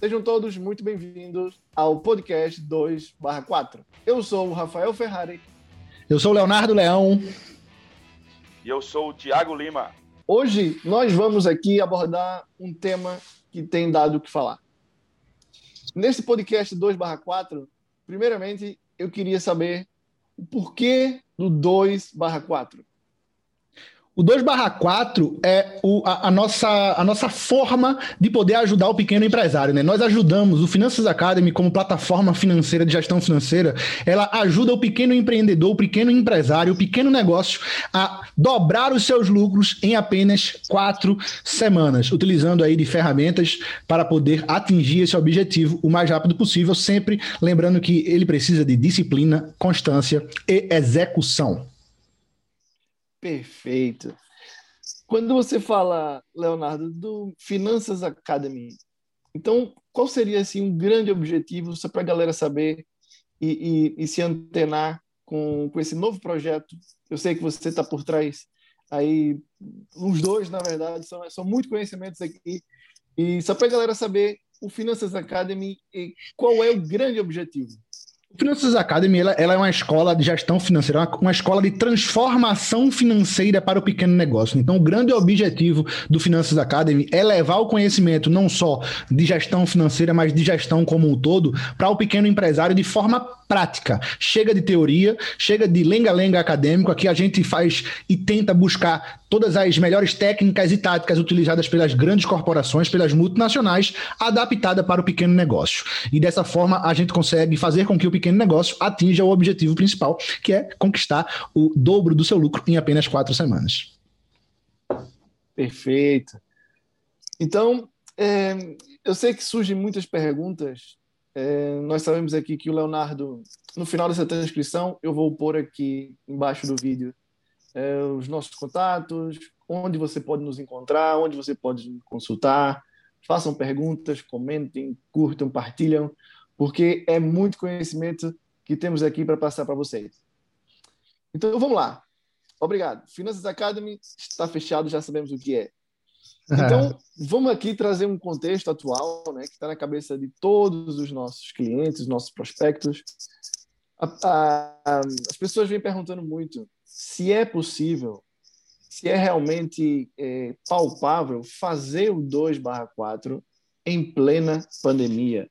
Sejam todos muito bem-vindos ao podcast 2/4. Eu sou o Rafael Ferrari. Eu sou o Leonardo Leão. E eu sou o Tiago Lima. Hoje nós vamos aqui abordar um tema que tem dado o que falar. Nesse podcast 2/4, primeiramente eu queria saber o porquê do 2/4. O 2 barra 4 é o, a, a, nossa, a nossa forma de poder ajudar o pequeno empresário. Né? Nós ajudamos o Finanças Academy como plataforma financeira de gestão financeira. Ela ajuda o pequeno empreendedor, o pequeno empresário, o pequeno negócio a dobrar os seus lucros em apenas quatro semanas, utilizando aí de ferramentas para poder atingir esse objetivo o mais rápido possível, sempre lembrando que ele precisa de disciplina, constância e execução. Perfeito. Quando você fala, Leonardo, do Finanças Academy, então qual seria assim um grande objetivo só para a galera saber e, e, e, se antenar com, com esse novo projeto? Eu sei que você está por trás aí, os dois, na verdade, são, são muitos conhecimentos aqui. E só para a galera saber o Finanças Academy e qual é o grande objetivo. O Finanças Academy ela, ela, é uma escola de gestão financeira, uma, uma, escola de transformação financeira para o pequeno negócio. Então, o grande objetivo do Finanças Academy é levar o conhecimento não só de gestão financeira, mas de gestão como um todo para o pequeno empresário de forma prática. Chega de teoria, chega de lenga-lenga acadêmico. Aqui a gente faz e tenta buscar todas as melhores técnicas e táticas utilizadas pelas grandes corporações, pelas multinacionais, adaptada para o pequeno negócio. E dessa forma a gente consegue fazer com que o pequeno negócio atinja o objetivo principal, que é conquistar o dobro do seu lucro em apenas quatro semanas. Perfeito. Então, é, eu sei que surgem muitas perguntas é, nós sabemos aqui que o Leonardo, no final dessa transcrição, eu vou pôr aqui embaixo do vídeo é, os nossos contatos, onde você pode nos encontrar, onde você pode consultar. Façam perguntas, comentem, curtam, partilham, porque é muito conhecimento que temos aqui para passar para vocês. Então vamos lá. Obrigado. Finanças Academy está fechado, já sabemos o que é. Então, vamos aqui trazer um contexto atual, né, que está na cabeça de todos os nossos clientes, nossos prospectos. A, a, as pessoas vêm perguntando muito se é possível, se é realmente é, palpável fazer o 2/4 em plena pandemia.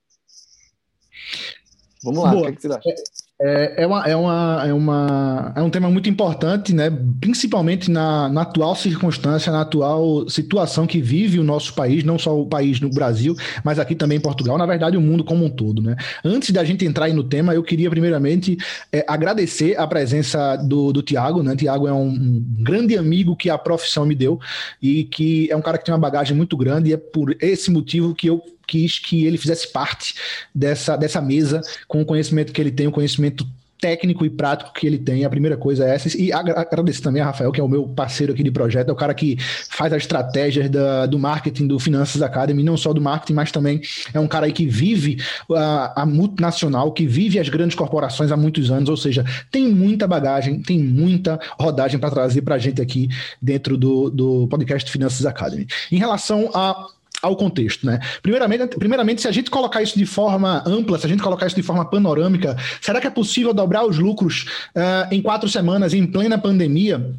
Vamos lá, Boa. o que, é que você acha? É, é, uma, é, uma, é, uma, é um tema muito importante, né? principalmente na, na, atual circunstância, na atual situação que vive o nosso país, não só o país no Brasil, mas aqui também em Portugal, na verdade o mundo como um todo. Né? Antes da gente entrar aí no tema, eu queria primeiramente é, agradecer a presença do, do Tiago. Né? Tiago é um, um, grande amigo que a profissão me deu e que é um cara que tem uma bagagem muito grande e é por esse motivo que eu quis que ele fizesse parte dessa, dessa mesa com o conhecimento que ele tem, o conhecimento técnico e prático que ele tem. A primeira coisa é essa. E agradeço também a Rafael, que é o meu parceiro aqui de projeto, é o cara que faz as estratégias da, do marketing do Finanças Academy, não só do marketing, mas também é um cara aí que vive a, a multinacional, que vive as grandes corporações há muitos anos, ou seja, tem muita bagagem, tem muita rodagem para trazer para a gente aqui dentro do, do podcast Finanças Academy. Em relação a ao contexto, né? Primeiramente, primeiramente, se a gente colocar isso de forma ampla, se a gente colocar isso de forma panorâmica, será que é possível dobrar os lucros uh, em quatro semanas em plena pandemia?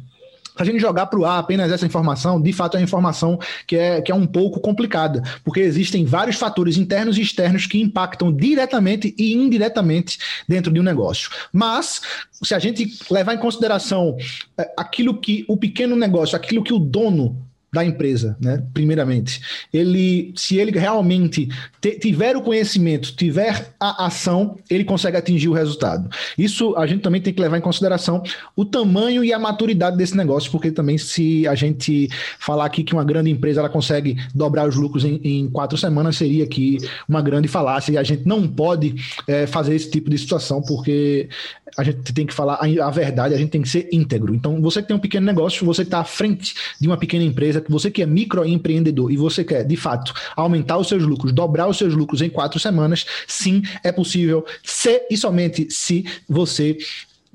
Se a gente jogar para o ar apenas essa informação, de fato é uma informação que é, que é um pouco complicada, porque existem vários fatores internos e externos que impactam diretamente e indiretamente dentro de um negócio. Mas, se a gente levar em consideração eh, aquilo que o pequeno negócio, aquilo que o dono da empresa, né? Primeiramente, ele, se ele realmente te, tiver o conhecimento, tiver a ação, ele consegue atingir o resultado. Isso a gente também tem que levar em consideração o tamanho e a maturidade desse negócio, porque também se a gente falar aqui que uma grande empresa ela consegue dobrar os lucros em, em quatro semanas, seria aqui uma grande falácia e a gente não pode é, fazer esse tipo de situação, porque a gente tem que falar a, a verdade, a gente tem que ser íntegro. Então, você que tem um pequeno negócio, você está à frente de uma pequena empresa que você que é microempreendedor e você quer, de fato, aumentar os seus lucros, dobrar os seus lucros em quatro semanas, sim, é possível, se e somente se você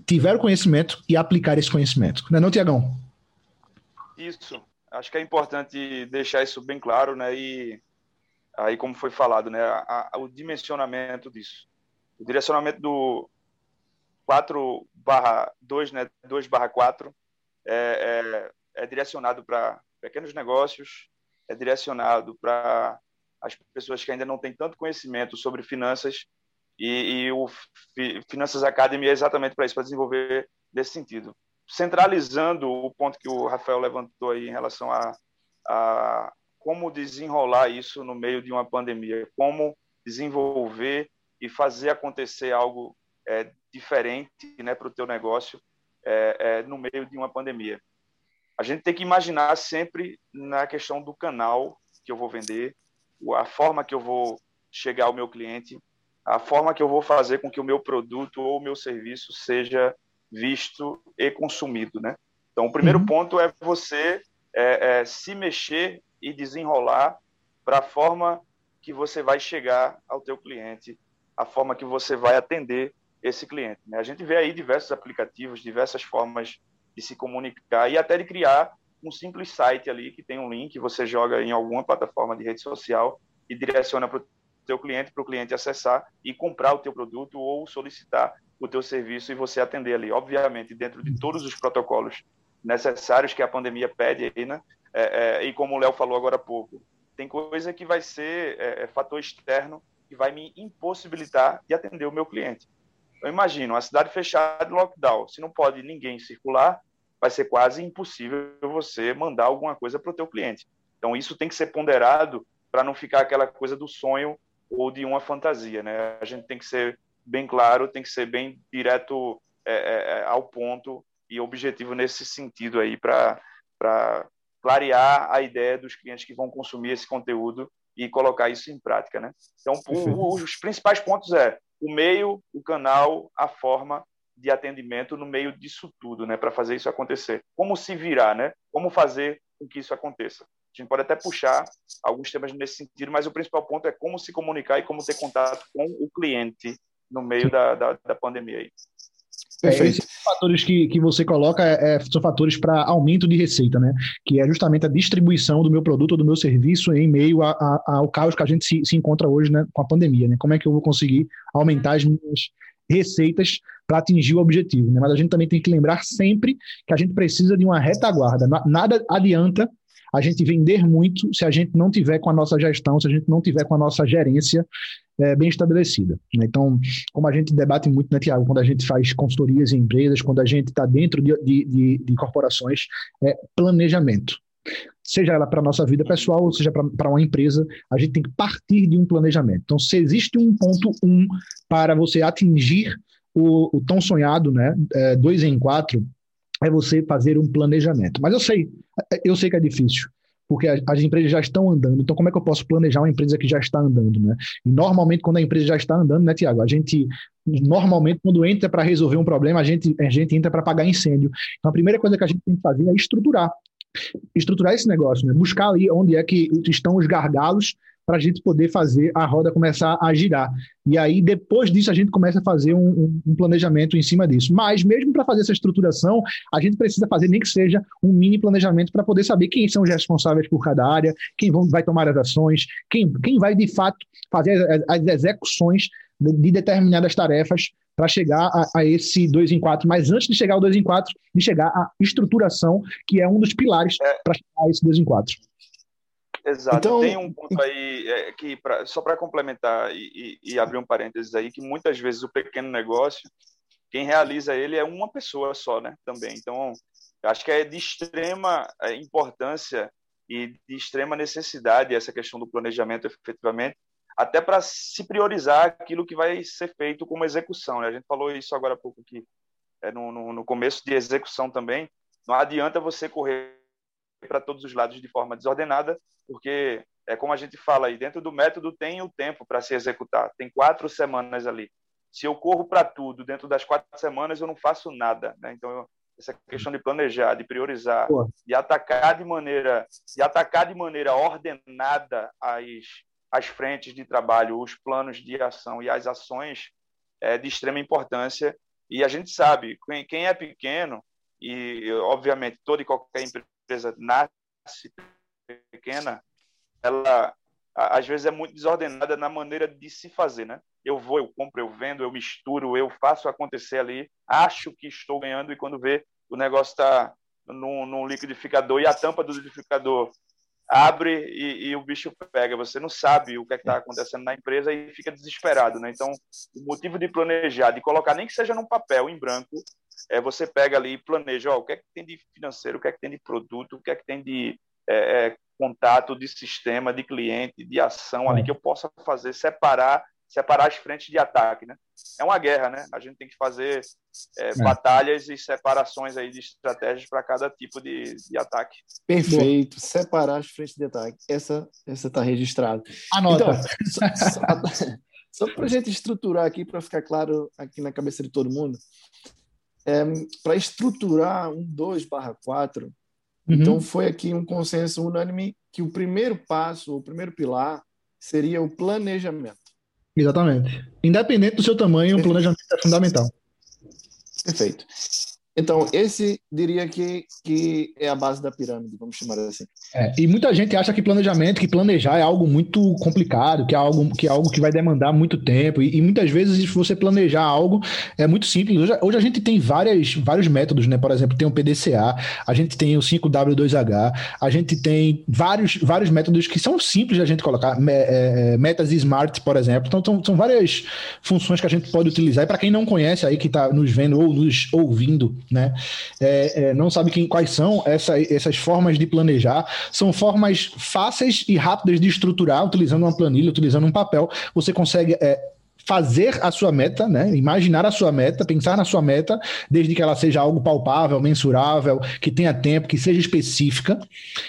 tiver o conhecimento e aplicar esse conhecimento. Não é não, Tiagão? Isso. Acho que é importante deixar isso bem claro, né? E aí como foi falado, né, a, a, o dimensionamento disso. O direcionamento do 4 barra 2, né, 2 barra 4, é, é, é direcionado para pequenos negócios, é direcionado para as pessoas que ainda não têm tanto conhecimento sobre finanças e, e o Finanças Academy é exatamente para isso, para desenvolver nesse sentido. Centralizando o ponto que o Rafael levantou aí em relação a, a como desenrolar isso no meio de uma pandemia, como desenvolver e fazer acontecer algo é, diferente né, para o teu negócio é, é, no meio de uma pandemia. A gente tem que imaginar sempre na questão do canal que eu vou vender, a forma que eu vou chegar ao meu cliente, a forma que eu vou fazer com que o meu produto ou o meu serviço seja visto e consumido, né? Então, o primeiro uhum. ponto é você é, é, se mexer e desenrolar para a forma que você vai chegar ao teu cliente, a forma que você vai atender esse cliente. Né? A gente vê aí diversos aplicativos, diversas formas de se comunicar e até de criar um simples site ali que tem um link, você joga em alguma plataforma de rede social e direciona para o teu cliente, para o cliente acessar e comprar o teu produto ou solicitar o teu serviço e você atender ali. Obviamente, dentro de todos os protocolos necessários que a pandemia pede aí, né? É, é, e como o Léo falou agora há pouco, tem coisa que vai ser é, é fator externo que vai me impossibilitar de atender o meu cliente. Eu imagino, uma cidade fechada, lockdown, se não pode ninguém circular, vai ser quase impossível você mandar alguma coisa para o teu cliente. Então isso tem que ser ponderado para não ficar aquela coisa do sonho ou de uma fantasia, né? A gente tem que ser bem claro, tem que ser bem direto é, é, é ao ponto e objetivo nesse sentido aí para para clarear a ideia dos clientes que vão consumir esse conteúdo e colocar isso em prática, né? Então, o, os principais pontos é o meio, o canal, a forma de atendimento no meio disso tudo, né, para fazer isso acontecer. Como se virar, né? Como fazer com que isso aconteça. A gente pode até puxar alguns temas nesse sentido, mas o principal ponto é como se comunicar e como ter contato com o cliente no meio da, da, da pandemia aí. É, esses fatores que, que você coloca é, é são fatores para aumento de receita, né? Que é justamente a distribuição do meu produto ou do meu serviço em meio a, a, ao caos que a gente se, se encontra hoje né, com a pandemia, né? Como é que eu vou conseguir aumentar as minhas receitas para atingir o objetivo, né? Mas a gente também tem que lembrar sempre que a gente precisa de uma retaguarda. Nada adianta a gente vender muito se a gente não tiver com a nossa gestão, se a gente não tiver com a nossa gerência é, bem estabelecida. Né? Então, como a gente debate muito, né, Tiago, quando a gente faz consultorias em empresas, quando a gente está dentro de, de, de, de corporações, é planejamento seja ela para a nossa vida pessoal ou seja para uma empresa, a gente tem que partir de um planejamento. Então, se existe um ponto um para você atingir o, o tão sonhado, né, é, dois em quatro, é você fazer um planejamento. Mas eu sei, eu sei que é difícil porque as empresas já estão andando. Então, como é que eu posso planejar uma empresa que já está andando, né? E normalmente, quando a empresa já está andando, né, Tiago? A gente, normalmente, quando entra para resolver um problema, a gente, a gente entra para apagar incêndio. Então, a primeira coisa que a gente tem que fazer é estruturar. Estruturar esse negócio, né? Buscar ali onde é que estão os gargalos para a gente poder fazer a roda começar a girar. E aí, depois disso, a gente começa a fazer um, um planejamento em cima disso. Mas, mesmo para fazer essa estruturação, a gente precisa fazer, nem que seja um mini planejamento para poder saber quem são os responsáveis por cada área, quem vão, vai tomar as ações, quem, quem vai, de fato, fazer as, as execuções de, de determinadas tarefas para chegar a, a, esse 2 em 4, mas antes de chegar ao 2 em 4, de chegar à estruturação, que é um dos pilares é. para chegar a esse 2 em 4. Exato. Então, Tem um ponto aí é, que, pra, só para complementar e, e, e, abrir um parênteses aí, que muitas vezes o pequeno negócio, quem realiza ele é uma pessoa só, né? Também. Então, acho que é de extrema é, importância e de extrema necessidade essa questão do planejamento, efetivamente, até para se priorizar aquilo que vai ser feito como execução. Né? A gente falou isso agora há pouco aqui, é, no, no, no começo de execução também. Não adianta você correr para todos os lados de forma desordenada, porque é como a gente fala aí, dentro do método tem o tempo para se executar, tem quatro semanas ali. Se eu corro para tudo dentro das quatro semanas, eu não faço nada. Né? Então, eu, essa questão de planejar, de priorizar, Pô. de atacar de maneira, de atacar de maneira ordenada as, as frentes de trabalho, os planos de ação e as ações é de extrema importância. E a gente sabe, quem, quem é pequeno, e obviamente toda e qualquer empresa nasce pequena, ela às vezes é muito desordenada na maneira de se fazer, né? Eu vou, eu compro, eu vendo, eu misturo, eu faço acontecer ali, acho que estou ganhando e quando vê o negócio está num, num, liquidificador e a tampa do liquidificador abre e, e o bicho pega. Você não sabe o que é está acontecendo na empresa e fica desesperado, né? Então, o motivo de planejar, de colocar nem que seja num papel em branco, é você pega ali e planeja, ó, o que é que tem de financeiro, o que é que tem de produto, o que é que tem de é, é, contato de sistema, de cliente, de ação ali que eu possa fazer, separar, separar as frentes de ataque, né? É uma guerra, né? A gente tem que fazer é, é. batalhas e separações aí de estratégias para cada tipo de, de ataque. Perfeito, separar as frentes de ataque. Essa essa está registrada. Anota. Então, só, só, só para a gente estruturar aqui, para ficar claro aqui na cabeça de todo mundo, é, para estruturar um 2 barra 4, Uhum. Então foi aqui um consenso unânime que o primeiro passo, o primeiro pilar, seria o planejamento. Exatamente. Independente do seu tamanho, o planejamento é fundamental. Perfeito. Então, esse diria que, que é a base da pirâmide, vamos chamar assim. É, e muita gente acha que planejamento, que planejar é algo muito complicado, que é algo que, é algo que vai demandar muito tempo. E, e muitas vezes, se você planejar algo, é muito simples. Hoje, hoje, a gente tem várias, vários métodos, né? Por exemplo, tem o PDCA, a gente tem o 5W2H, a gente tem vários, vários métodos que são simples a gente colocar. É, é, metas Smart, por exemplo. Então, são, são várias funções que a gente pode utilizar. E para quem não conhece aí, que está nos vendo ou nos ouvindo, né? É, é, não sabe quem, quais são essa, essas formas de planejar. São formas fáceis e rápidas de estruturar, utilizando uma planilha, utilizando um papel. Você consegue é, fazer a sua meta, né? Imaginar a sua meta, pensar na sua meta, desde que ela seja algo palpável, mensurável, que tenha tempo, que seja específica.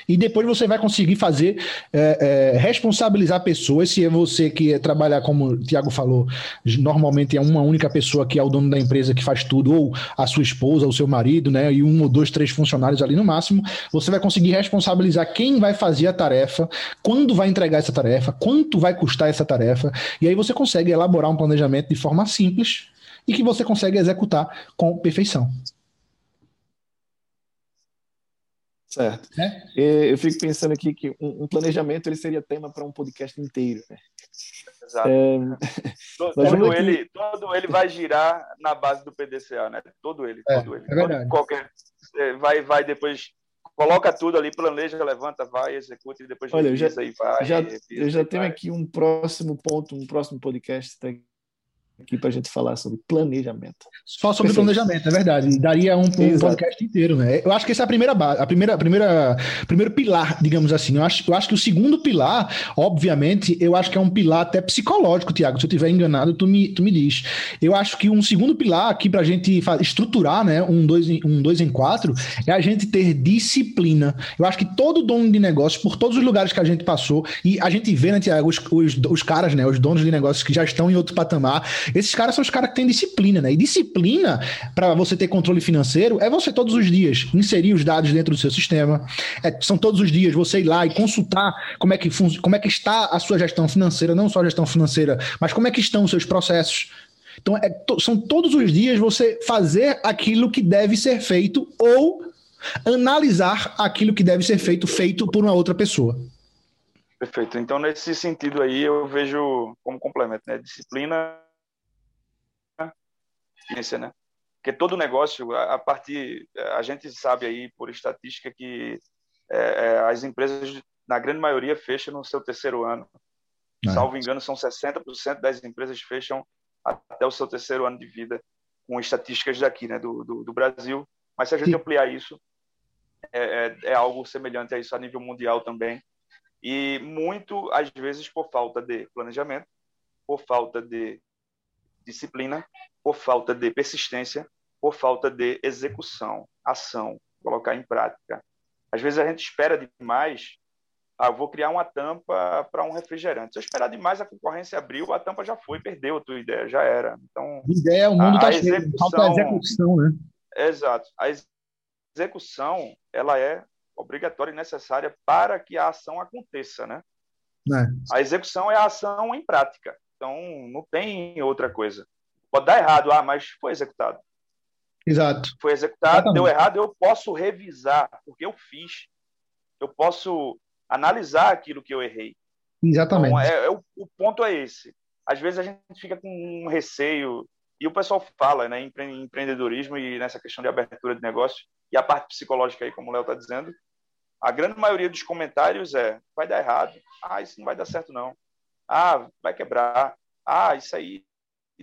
E depois você vai conseguir fazer, é, é, responsabilizar pessoas. Se é você que trabalha, como o Tiago falou, normalmente é uma única pessoa que é o dono da empresa que faz tudo, ou a sua esposa, ou seu marido, né? E um ou dois, três funcionários ali no máximo. Você vai conseguir responsabilizar quem vai fazer a tarefa, quando vai entregar essa tarefa, quanto vai custar essa tarefa. E aí você consegue elaborar elaborar um planejamento de forma simples e que você consegue executar com perfeição. Certo. É? Eu fico pensando aqui que um planejamento ele seria tema para um podcast inteiro. Né? Exato. É... Todo, ele, todo ele vai girar na base do PDCA, né? Todo ele, é, todo ele. É verdade. Qualquer, é, vai, vai depois coloca tudo ali, planeja, levanta, vai, executa e depois Olha, eu já, e vai. Já, eu já tenho vai. aqui um próximo ponto, um próximo podcast aqui para a gente falar sobre planejamento. Só sobre Perfeito. planejamento, é verdade. Daria um, um podcast inteiro, né? Eu acho que essa é a primeira base, a primeira, a primeira, primeiro pilar, digamos assim. Eu acho, eu acho que o segundo pilar, obviamente, eu acho que é um pilar até psicológico, Tiago. Se eu estiver enganado, tu me, tu me diz. Eu acho que um segundo pilar aqui para a gente estruturar, né, um dois, em, um dois em quatro, é a gente ter disciplina. Eu acho que todo dono de negócio, por todos os lugares que a gente passou, e a gente vê, né, Tiago, os, os, os caras, né, os donos de negócios que já estão em outro patamar, esses caras são os caras que têm disciplina, né? E disciplina, para você ter controle financeiro, é você todos os dias inserir os dados dentro do seu sistema. É, são todos os dias você ir lá e consultar como é que como é que está a sua gestão financeira, não só a gestão financeira, mas como é que estão os seus processos. Então, é, to, são todos os dias você fazer aquilo que deve ser feito ou analisar aquilo que deve ser feito, feito por uma outra pessoa. Perfeito. Então, nesse sentido aí, eu vejo como complemento, né? Disciplina ciência, né? Porque todo negócio, a partir, a gente sabe aí por estatística que é, é, as empresas, na grande maioria, fecham no seu terceiro ano. É. Salvo engano, são 60% das empresas fecham até o seu terceiro ano de vida, com estatísticas daqui, né, do, do, do Brasil. Mas se a gente Sim. ampliar isso, é, é, é, algo semelhante a isso a nível mundial também. E muito, às vezes, por falta de planejamento, por falta de disciplina por falta de persistência, por falta de execução, ação, colocar em prática. Às vezes a gente espera demais. Ah, vou criar uma tampa para um refrigerante. Se eu esperar demais, a concorrência abriu, a tampa já foi, perdeu a tua ideia, já era. Então, ideia, o mundo está cheio, falta execução, né? Exato. A execução, ela é obrigatória e necessária para que a ação aconteça, né? É. A execução é a ação em prática. Então, não tem outra coisa. Pode dar errado, ah, mas foi executado. Exato. Foi executado, Exatamente. deu errado, eu posso revisar, porque eu fiz. Eu posso analisar aquilo que eu errei. Exatamente. Então, é, é, o, o ponto é esse. Às vezes a gente fica com um receio, e o pessoal fala né, em empreendedorismo e nessa questão de abertura de negócio, e a parte psicológica aí, como o Léo está dizendo, a grande maioria dos comentários é: vai dar errado, ah, isso não vai dar certo, não, ah, vai quebrar, ah, isso aí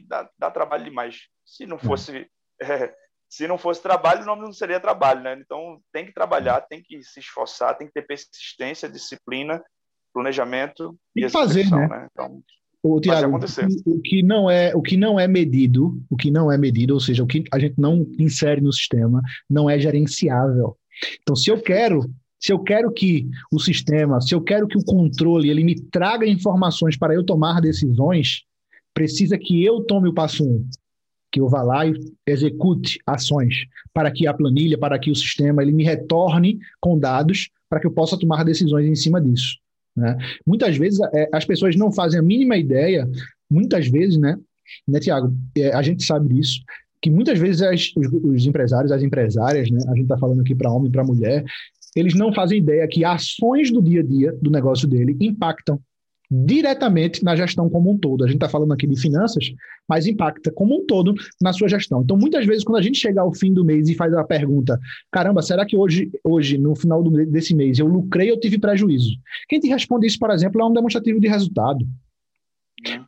dá, dá trabalho demais. Se não fosse. É, se não fosse trabalho, o nome não seria trabalho, né? Então tem que trabalhar, tem que se esforçar, tem que ter persistência, disciplina, planejamento e, e fazer, né? né? Então, o Tiago, o que não é o que não é medido, o que não é medido, ou seja, o que a gente não insere no sistema, não é gerenciável. Então, se eu quero se eu quero que o sistema, se eu quero que o controle ele me traga informações para eu tomar decisões, precisa que eu tome o passo um, que eu vá lá e execute ações para que a planilha, para que o sistema ele me retorne com dados para que eu possa tomar decisões em cima disso. Né? Muitas vezes é, as pessoas não fazem a mínima ideia, muitas vezes, né, né Tiago? É, a gente sabe disso, que muitas vezes as, os, os, empresários, as empresárias, né, a gente está falando aqui para homem e para mulher, eles não fazem ideia que ações do dia a dia do negócio dele impactam diretamente na gestão como um todo. A gente está falando aqui de finanças, mas impacta como um todo na sua gestão. Então, muitas vezes, quando a gente chega ao fim do mês e faz a pergunta: caramba, será que hoje, hoje no final do, desse mês, eu lucrei ou tive prejuízo? Quem te responde isso, por exemplo, é um demonstrativo de resultado.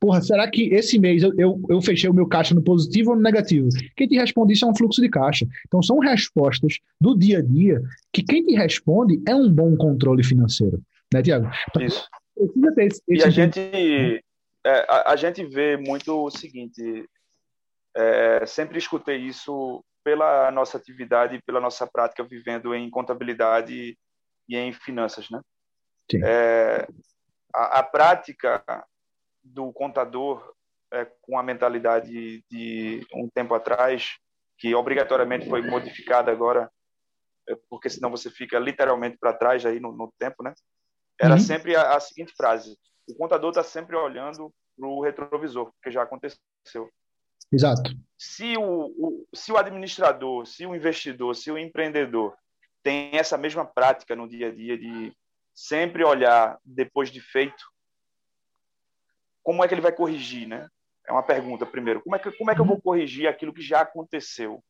Porra, será que esse mês eu, eu, eu, fechei o meu caixa no positivo ou no negativo? Quem te responde isso é um fluxo de caixa. Então, são respostas do dia a dia que quem te responde é um bom controle financeiro. Né, Tiago? Isso precisa ter esse, esse e a gente, é, a, a, gente vê muito o seguinte, é, sempre escutei isso pela nossa atividade, pela nossa prática vivendo em contabilidade e em finanças, né? É, a, a, prática do contador é, com a mentalidade de um tempo atrás, que obrigatoriamente foi modificada agora, é, porque senão você fica literalmente para trás aí no, no tempo, né? Era uhum. sempre a, a, seguinte frase: o contador está sempre olhando para o retrovisor, porque já aconteceu. Exato. Se o, o, se o administrador, se o investidor, se o empreendedor tem essa mesma prática no dia a dia de sempre olhar depois de feito, como é que ele vai corrigir, né? É uma pergunta primeiro. Como é que, como é que eu vou corrigir aquilo que já aconteceu?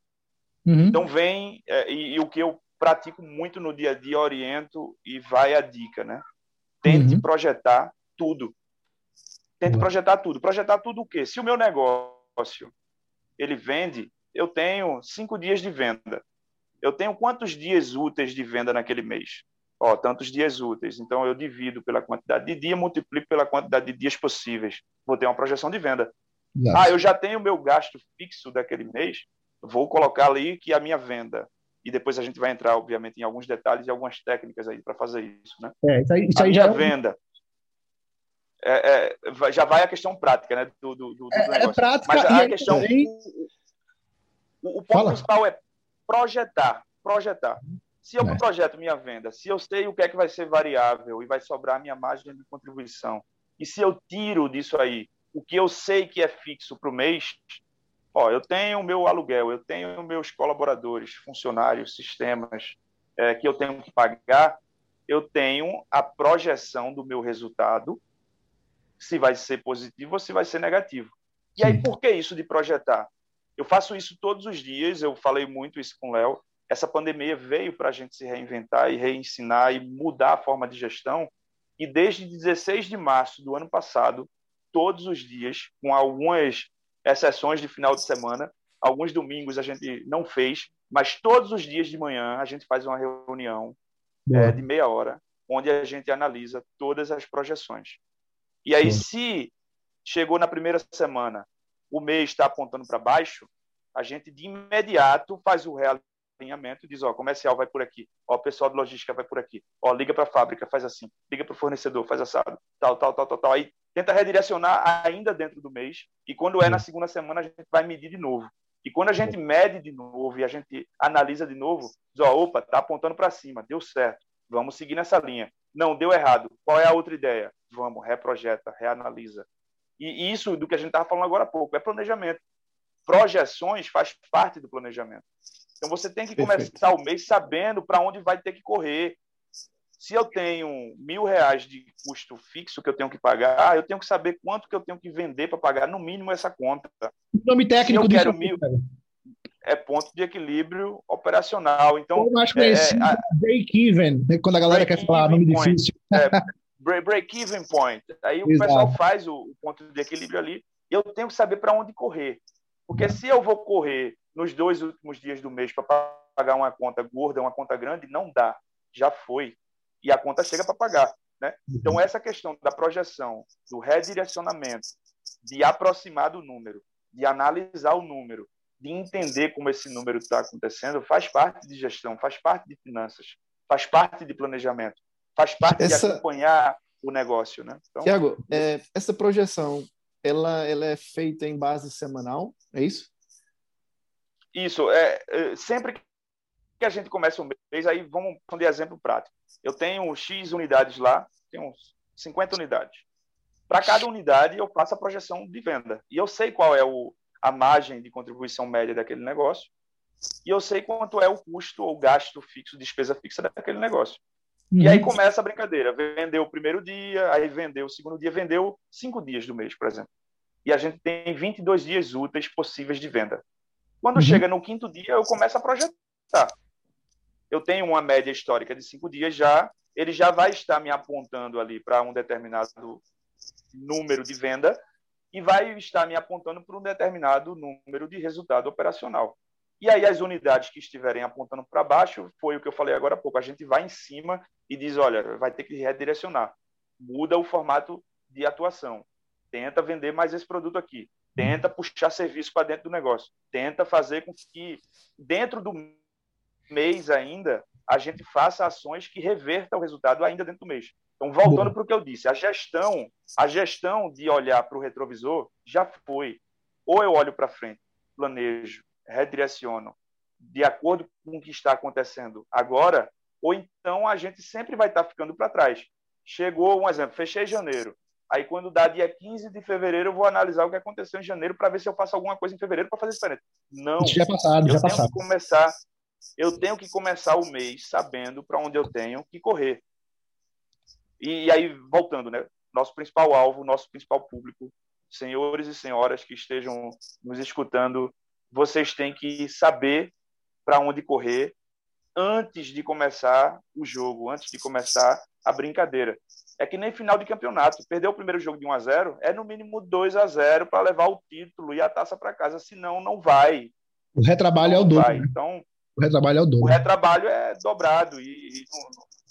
Uhum. Então vem, é, e, e, o que eu pratico muito no dia a dia, oriento e vai a dica, né? Tente uhum. projetar tudo. Tente uhum. projetar tudo. Projetar tudo o quê? Se o meu negócio ele vende, eu tenho cinco dias de venda. Eu tenho quantos dias úteis de venda naquele mês? Ó, tantos dias úteis. Então eu divido pela quantidade de dia, multiplico pela quantidade de dias possíveis. Vou ter uma projeção de venda. Ah, eu já tenho o meu gasto fixo daquele mês. Vou colocar ali que a minha venda e depois a gente vai entrar, obviamente, em alguns detalhes e algumas técnicas aí para fazer isso, né? É, isso aí, isso aí já é venda. É, é, já vai a questão prática, né, do, do, do é, é, prática Mas a, questão, o, o, ponto Fala. principal é projetar, projetar. Se eu é. projeto minha venda, se eu sei o que é que vai ser variável e vai sobrar minha margem de contribuição, e se eu tiro disso aí o que eu sei que é fixo para o mês, Ó, eu tenho o meu aluguel, eu tenho meus colaboradores, funcionários, sistemas é, que eu tenho que pagar, eu tenho a projeção do meu resultado, se vai ser positivo ou se vai ser negativo. E aí, por que isso de projetar? Eu faço isso todos os dias, eu falei muito isso com o Léo. Essa pandemia veio para a gente se reinventar e reensinar e mudar a forma de gestão. E desde 16 de março do ano passado, todos os dias, com algumas exceções de final de semana. Alguns domingos a gente não fez, mas todos os dias de manhã a gente faz uma reunião é, de meia hora, onde a gente analisa todas as projeções. E aí, se chegou na primeira semana, o mês está apontando para baixo, a gente de imediato faz o realinhamento, diz, ó, comercial vai por aqui, ó, pessoal de logística vai por aqui, ó, liga para a fábrica, faz assim, liga para o fornecedor, faz assado, tal, tal, tal, tal, tal. Aí tenta redirecionar ainda dentro do mês, e quando é na segunda semana, a gente vai medir de novo. E quando a gente mede de novo e a gente analisa de novo, diz, ó, opa, tá apontando para cima, deu certo, vamos seguir nessa linha. Não, deu errado. Qual é a outra ideia? Vamos, reprojeta, reanalisa. E isso do que a gente estava falando agora há pouco, é planejamento. Projeções faz parte do planejamento. Então você tem que Perfeito. começar o mês sabendo para onde vai ter que correr. Se eu tenho mil reais de custo fixo que eu tenho que pagar, eu tenho que saber quanto que eu tenho que vender para pagar no mínimo essa conta. O nome técnico disso mil, é ponto de equilíbrio operacional. Então, eu acho que é, é break-even, né, quando a galera quer falar nome point, difícil. É, break-even point. Aí o Exato. pessoal faz o, ponto de equilíbrio ali e eu tenho que saber para onde correr. Porque se eu vou correr nos dois últimos dias do mês para pagar uma conta gorda, uma conta grande, não dá. Já foi. E a conta chega para pagar. Né? Então, uhum. essa questão da projeção, do redirecionamento, de aproximar do número, de analisar o número, de entender como esse número está acontecendo, faz parte de gestão, faz parte de finanças, faz parte de planejamento, faz parte essa... de acompanhar o negócio. Né? Então, Tiago, é, essa projeção ela, ela é feita em base semanal, é isso? Isso. É, é sempre que a gente começa um mês, aí vamos de exemplo prático. Eu tenho X unidades lá, tenho 50 unidades. Para cada unidade, eu faço a projeção de venda. E eu sei qual é o, a margem de contribuição média daquele negócio. E eu sei quanto é o custo ou gasto fixo, despesa fixa daquele negócio. Uhum. E aí começa a brincadeira. Vendeu o primeiro dia, aí vendeu o segundo dia, vendeu cinco dias do mês, por exemplo. E a gente tem 22 dias úteis possíveis de venda. Quando uhum. chega no quinto dia, eu começo a projetar. Eu tenho uma média histórica de cinco dias já, ele já vai estar me apontando ali para um determinado número de venda e vai estar me apontando para um determinado número de resultado operacional. E aí as unidades que estiverem apontando para baixo, foi o que eu falei agora há pouco, a gente vai em cima e diz, olha, vai ter que redirecionar. Muda o formato de atuação. Tenta vender mais esse produto aqui. Tenta puxar serviço para dentro do negócio. Tenta fazer com que dentro do mês ainda a gente faça ações que revertam o resultado ainda dentro do mês. Então, voltando para o que eu disse, a gestão, a gestão de olhar para o retrovisor já foi. Ou eu olho para frente, planejo, redireciono, de acordo com o que está acontecendo agora, ou então a gente sempre vai estar ficando para trás. Chegou um exemplo, fechei janeiro. Aí, quando dá dia 15 de fevereiro, eu vou analisar o que aconteceu em janeiro para ver se eu faço alguma coisa em fevereiro para fazer diferente. Não. já é passado, eu já tenho passado. Que começar, eu tenho que começar o mês sabendo para onde eu tenho que correr. E, e aí, voltando, né? Nosso principal alvo, nosso principal público, senhores e senhoras que estejam nos escutando, vocês têm que saber para onde correr antes de começar o jogo, antes de começar a brincadeira. É que nem final de campeonato. Perdeu o primeiro jogo de 1 a 0 é no mínimo 2 a 0 para levar o título e a taça para casa, senão não vai. O retrabalho não é o dobro. Né? Então, o retrabalho é o dobro. O retrabalho é dobrado e, e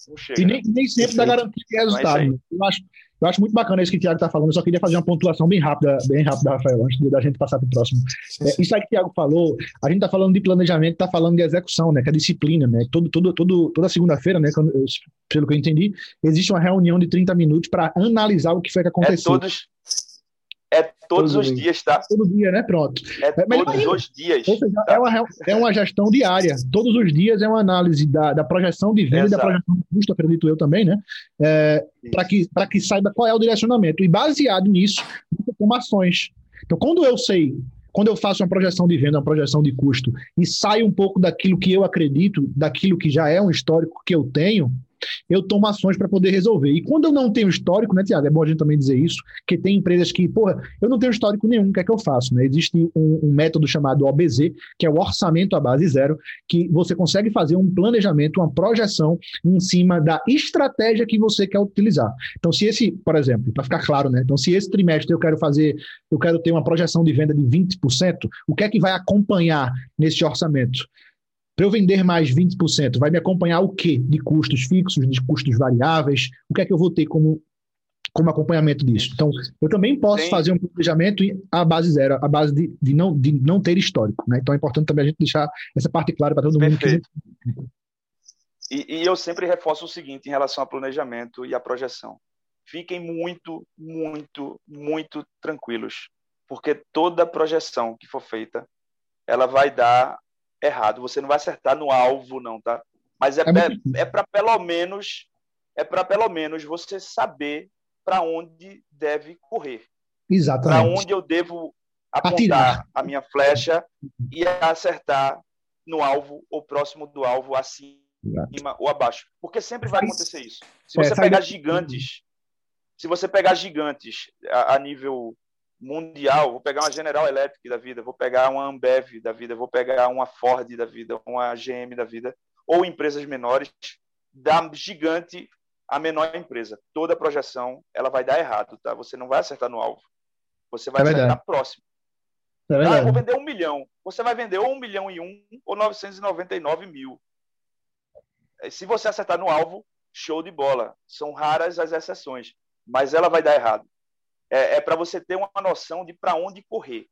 não, chega. E nem, nem sempre dá garantia de resultado. É eu acho, eu acho muito bacana isso que o Thiago está falando. Eu só queria fazer uma pontuação bem rápida, bem rápida, Rafael, antes da gente passar para o próximo. É, isso aí que o Thiago falou, a gente está falando de planejamento, está falando de execução, né? Que é disciplina, né? Todo, todo, todo, toda segunda-feira, né? Quando, pelo que eu entendi, existe uma reunião de 30 minutos para analisar o que foi que aconteceu. É todos, é todos Todo os dia. dias, tá? Todo dia, né? Pronto. É, é todos os dias. Seja, tá? é, uma, é uma gestão diária. Todos os dias é uma análise da, da projeção de venda e da projeção de custo, acredito eu também, né? É, Para que, que saiba qual é o direcionamento. E baseado nisso, toma ações. Então, quando eu sei quando eu faço uma projeção de venda, uma projeção de custo e saio um pouco daquilo que eu acredito, daquilo que já é um histórico que eu tenho, eu tomo ações para poder resolver. E quando eu não tenho histórico, né, Tiago? É bom a gente também dizer isso, que tem empresas que, porra, eu não tenho histórico nenhum, o que é que eu faço? Né? Existe um, um método chamado OBZ, que é o orçamento à base zero, que você consegue fazer um planejamento, uma projeção em cima da estratégia que você quer utilizar. Então, se esse, por exemplo, para ficar claro, né? Então, se esse trimestre eu quero fazer, eu quero ter uma projeção de venda de 20%, o que é que vai acompanhar nesse orçamento? Para eu vender mais 20%, vai me acompanhar o quê? De custos fixos, de custos variáveis? O que é que eu vou ter como, como acompanhamento disso? Então, eu também posso Sim. fazer um planejamento à base zero, à base de, de, não, de não ter histórico. Né? Então, é importante também a gente deixar essa parte clara para todo mundo. Perfeito. Que... E, e eu sempre reforço o seguinte em relação ao planejamento e à projeção. Fiquem muito, muito, muito tranquilos, porque toda projeção que for feita, ela vai dar errado. Você não vai acertar no alvo, não, tá? Mas é, é, é para pelo menos é para pelo menos você saber para onde deve correr. Exatamente. Para onde eu devo apontar a minha flecha e acertar no alvo ou próximo do alvo assim ou abaixo. Porque sempre vai acontecer isso. Se você é, pegar gigantes, se você pegar gigantes a, a, nível mundial, vou pegar uma General Electric da vida, vou pegar uma Ambev da vida, vou pegar uma Ford da vida, uma GM da vida, ou empresas menores, da gigante a menor empresa. Toda projeção ela vai dar errado, tá? Você não vai acertar no alvo. Você vai é acertar próximo. É ah, eu vou vender um milhão. Você vai vender ou um milhão e um ou 999 mil. É, se você acertar no alvo, show de bola. São raras as exceções, mas ela vai dar errado. É, é para você ter uma noção de para onde correr,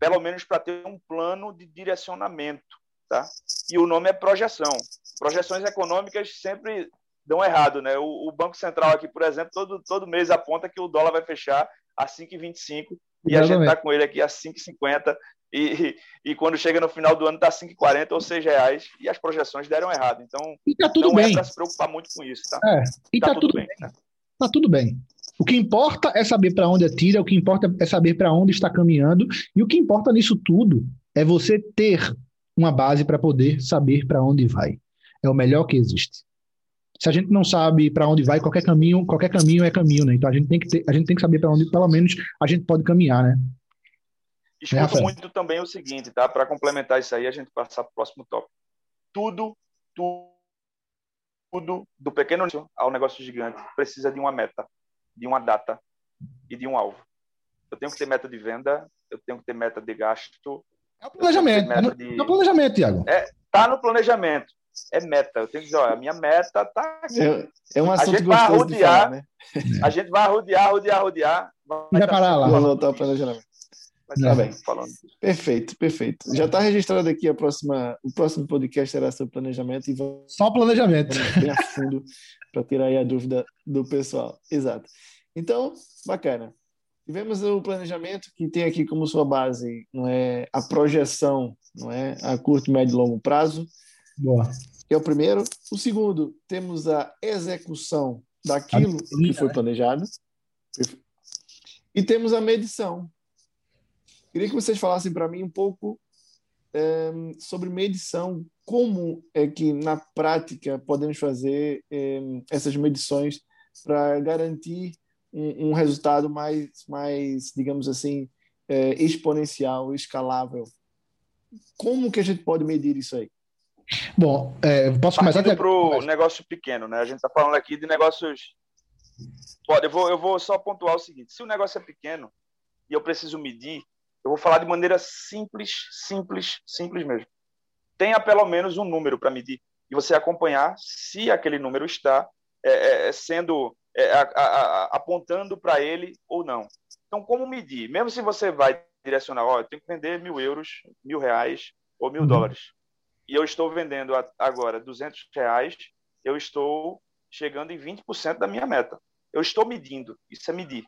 pelo menos para ter um plano de direcionamento, tá? E o nome é projeção. Projeções econômicas sempre dão errado, né? O, o Banco Central aqui, por exemplo, todo, todo mês aponta que o dólar vai fechar a 5,25 e a gente está com ele aqui a 5,50 e, e quando chega no final do ano está 5,40 ou 6 reais e as projeções deram errado. Então, e tá tudo não bem. é para se preocupar muito com isso, tá? É, e tá, tá tudo, tudo, bem. Né? Tá tudo bem. O que importa é saber para onde atira, o que importa é saber para onde está caminhando, e o que importa nisso tudo é você ter uma base para poder saber para onde vai. É o melhor que existe se a gente não sabe para onde vai, qualquer caminho, qualquer caminho é caminho, né? Então a gente tem que ter, a gente tem que saber para onde, pelo menos, a gente pode caminhar, né? Escuto é, muito também o seguinte, tá? Para complementar isso aí, a gente passar para o próximo tópico. Tudo, tudo, tudo, do pequeno ao negócio gigante, precisa de uma meta, de uma data e de um alvo. Eu tenho que ter meta de venda, eu tenho que ter meta de gasto. É o planejamento. É no, de... é o planejamento, Tiago. É, tá no planejamento é meta. Eu tenho que dizer, ó, a minha meta tá aqui. É, é um assunto a gente vai rodear, falar, né? A gente vai rodear, rodear, rodear. Vai, vai parar lá. Vamos voltar ao planejamento. Tá bem. Falando. Perfeito, perfeito. Já está registrado aqui a próxima, o próximo podcast será sobre planejamento e vamos só planejamento bem a fundo para tirar aí a dúvida do pessoal. Exato. Então, bacana. Tivemos o planejamento que tem aqui como sua base, não é a projeção, não é a curto, médio e longo prazo. Boa. Que é o primeiro. O segundo, temos a execução daquilo que foi planejado. E temos a medição. Queria que vocês falassem para mim um pouco é, sobre medição, como é que na prática podemos fazer é, essas medições para garantir um, um, resultado mais, mais digamos assim, é, exponencial, escalável. Como que a gente pode medir isso aí? Bom, é, posso começar para o negócio pequeno, né? A gente está falando aqui de negócios. Pode, eu vou, eu vou só pontuar o seguinte: se o negócio é pequeno e eu preciso medir, eu vou falar de maneira simples, simples, simples mesmo. Tenha pelo menos um número para medir e você acompanhar se aquele número está é, é, é sendo é, a, a, apontando para ele ou não. Então, como medir? Mesmo se você vai direcionar, ó, eu tenho que vender mil euros, mil reais ou mil uhum. dólares e eu estou vendendo agora 200 reais, eu estou chegando em 20% da minha meta. Eu estou medindo, isso é medir.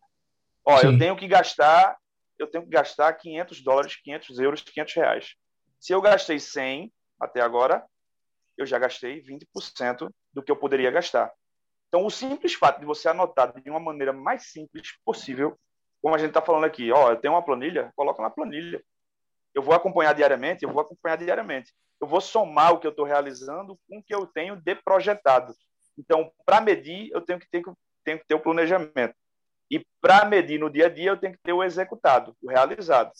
Ó, Sim. eu tenho que gastar, eu tenho que gastar 500 dólares, 500 euros, 500 reais. Se eu gastei 100 até agora, eu já gastei 20% do que eu poderia gastar. Então, o simples fato de você anotar de uma maneira mais simples possível, como a gente está falando aqui, ó, eu tenho uma planilha, coloca na planilha. Eu vou acompanhar diariamente, eu vou acompanhar diariamente eu vou somar o que eu estou realizando com o que eu tenho de projetado. Então, para medir, eu tenho que ter, tenho que ter o planejamento. E para medir no dia a dia, eu tenho que ter o executado, o realizado.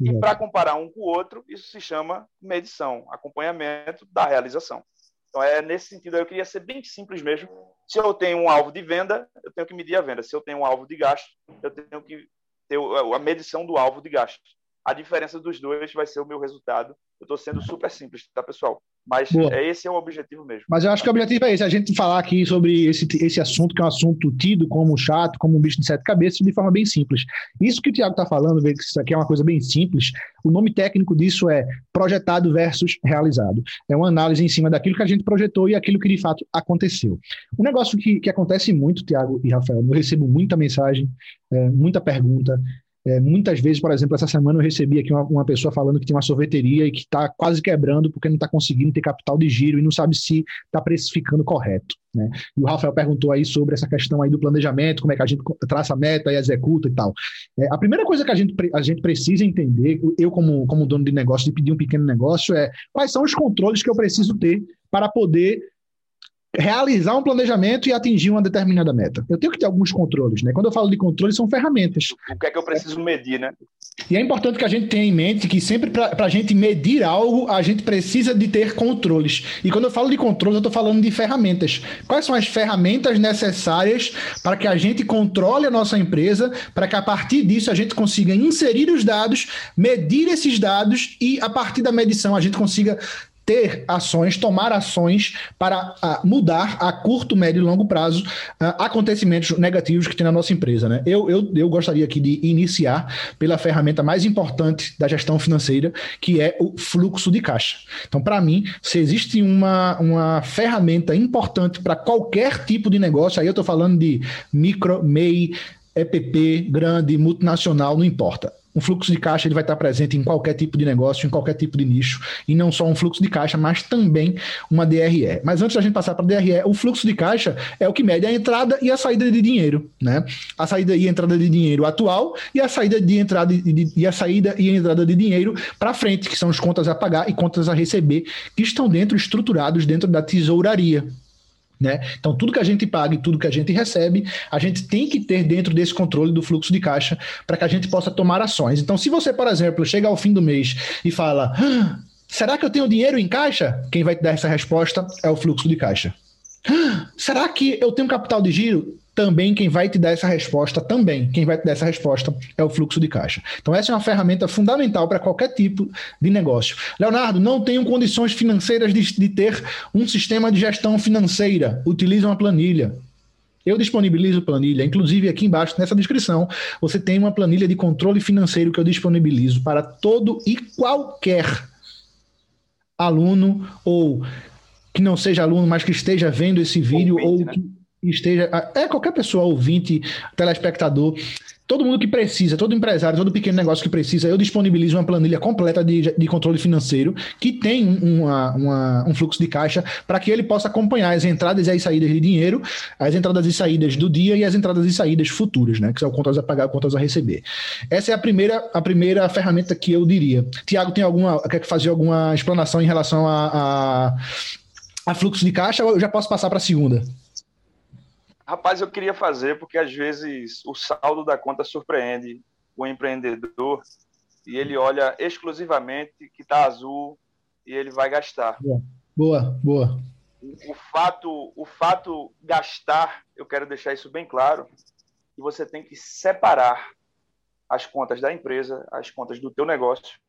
E para comparar um com o outro, isso se chama medição, acompanhamento da realização. Então, é nesse sentido, eu queria ser bem simples mesmo. Se eu tenho um alvo de venda, eu tenho que medir a venda. Se eu tenho um alvo de gasto, eu tenho que ter a medição do alvo de gasto. A diferença dos dois vai ser o meu resultado eu estou sendo super simples, tá, pessoal? Mas é, esse é o objetivo mesmo. Mas eu acho que o objetivo é esse, a gente falar aqui sobre esse, esse assunto, que é um assunto tido como chato, como um bicho de sete cabeças, de forma bem simples. Isso que o Tiago está falando, que isso aqui é uma coisa bem simples, o nome técnico disso é projetado versus realizado. É uma análise em cima daquilo que a gente projetou e aquilo que de fato aconteceu. Um negócio que, que acontece muito, Tiago e Rafael, eu recebo muita mensagem, é, muita pergunta, é, muitas vezes, por exemplo, essa semana eu recebi aqui uma, uma pessoa falando que tem uma sorveteria e que está quase quebrando porque não está conseguindo ter capital de giro e não sabe se está precificando correto. Né? E o Rafael perguntou aí sobre essa questão aí do planejamento, como é que a gente traça a meta e executa e tal. É, a primeira coisa que a gente, a gente precisa entender, eu como, como dono de negócio, de pedir um pequeno negócio, é quais são os controles que eu preciso ter para poder realizar um planejamento e atingir uma determinada meta. Eu tenho que ter alguns controles, né? Quando eu falo de controle, são ferramentas. O que é que eu preciso medir, né? E é importante que a gente tenha em mente que sempre para a gente medir algo, a gente precisa de ter controles. E quando eu falo de controles, eu estou falando de ferramentas. Quais são as ferramentas necessárias para que a gente controle a nossa empresa, para que a partir disso a gente consiga inserir os dados, medir esses dados e a partir da medição a gente consiga ter ações, tomar ações para uh, mudar a curto, médio e longo prazo uh, acontecimentos negativos que tem na nossa empresa. Né? Eu, eu, eu gostaria aqui de iniciar pela ferramenta mais importante da gestão financeira, que é o fluxo de caixa. Então, para mim, se existe uma, uma ferramenta importante para qualquer tipo de negócio, aí eu estou falando de micro, MEI, EPP, grande, multinacional, não importa um fluxo de caixa ele vai estar presente em qualquer tipo de negócio, em qualquer tipo de nicho, e não só um fluxo de caixa, mas também uma DRE. Mas antes da gente passar para a DRE, o fluxo de caixa é o que mede a entrada e a saída de dinheiro, né? A saída e a entrada de dinheiro atual e a saída de entrada de, e a saída e a entrada de dinheiro para frente, que são as contas a pagar e contas a receber, que estão dentro estruturados dentro da tesouraria, né? Então, tudo que a gente paga e tudo que a gente recebe, a gente tem que ter dentro desse controle do fluxo de caixa para que a gente possa tomar ações. Então, se você, por exemplo, chega ao fim do mês e fala: ah, será que eu tenho dinheiro em caixa? Quem vai te dar essa resposta é o fluxo de caixa. Ah, será que eu tenho capital de giro? Também quem vai te dar essa resposta, também quem vai te dar essa resposta é o fluxo de caixa. Então essa é uma ferramenta fundamental para qualquer tipo de negócio. Leonardo, não tenho condições financeiras de, de ter um sistema de gestão financeira. Utilize uma planilha. Eu disponibilizo planilha, inclusive aqui embaixo nessa descrição você tem uma planilha de controle financeiro que eu disponibilizo para todo e qualquer aluno ou que não seja aluno, mas que esteja vendo esse vídeo Ouvinte, ou né? Esteja. É qualquer pessoa, ouvinte, telespectador, todo mundo que precisa, todo empresário, todo pequeno negócio que precisa, eu disponibilizo uma planilha completa de, de controle financeiro que tem uma, uma, um fluxo de caixa para que ele possa acompanhar as entradas e as saídas de dinheiro, as entradas e saídas do dia e as entradas e saídas futuras, né? Que são contas a pagar, contas a receber. Essa é a primeira, a primeira ferramenta que eu diria. Tiago, tem alguma. Quer fazer alguma explanação em relação a, a, a fluxo de caixa? Ou eu já posso passar para a segunda? Rapaz, eu queria fazer porque às vezes o saldo da conta surpreende o empreendedor e ele olha exclusivamente que está azul e ele vai gastar. Boa, boa. O, o, fato, o fato gastar, eu quero deixar isso bem claro, que você tem que separar as contas da empresa, as contas do teu negócio,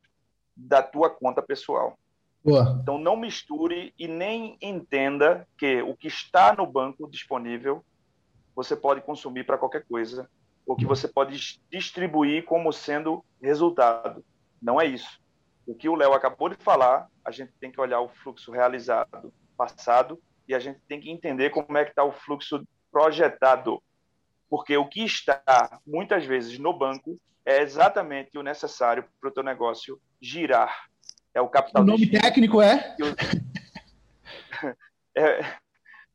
da tua conta pessoal. Boa. Então não misture e nem entenda que o que está no banco disponível você pode consumir para qualquer coisa, ou que você pode distribuir como sendo resultado. Não é isso. O que o Léo acabou de falar, a gente tem que olhar o fluxo realizado passado e a gente tem que entender como é que está o fluxo projetado. Porque o que está, muitas vezes, no banco é exatamente o necessário para o teu negócio girar. É o capital. O nome técnico é? é?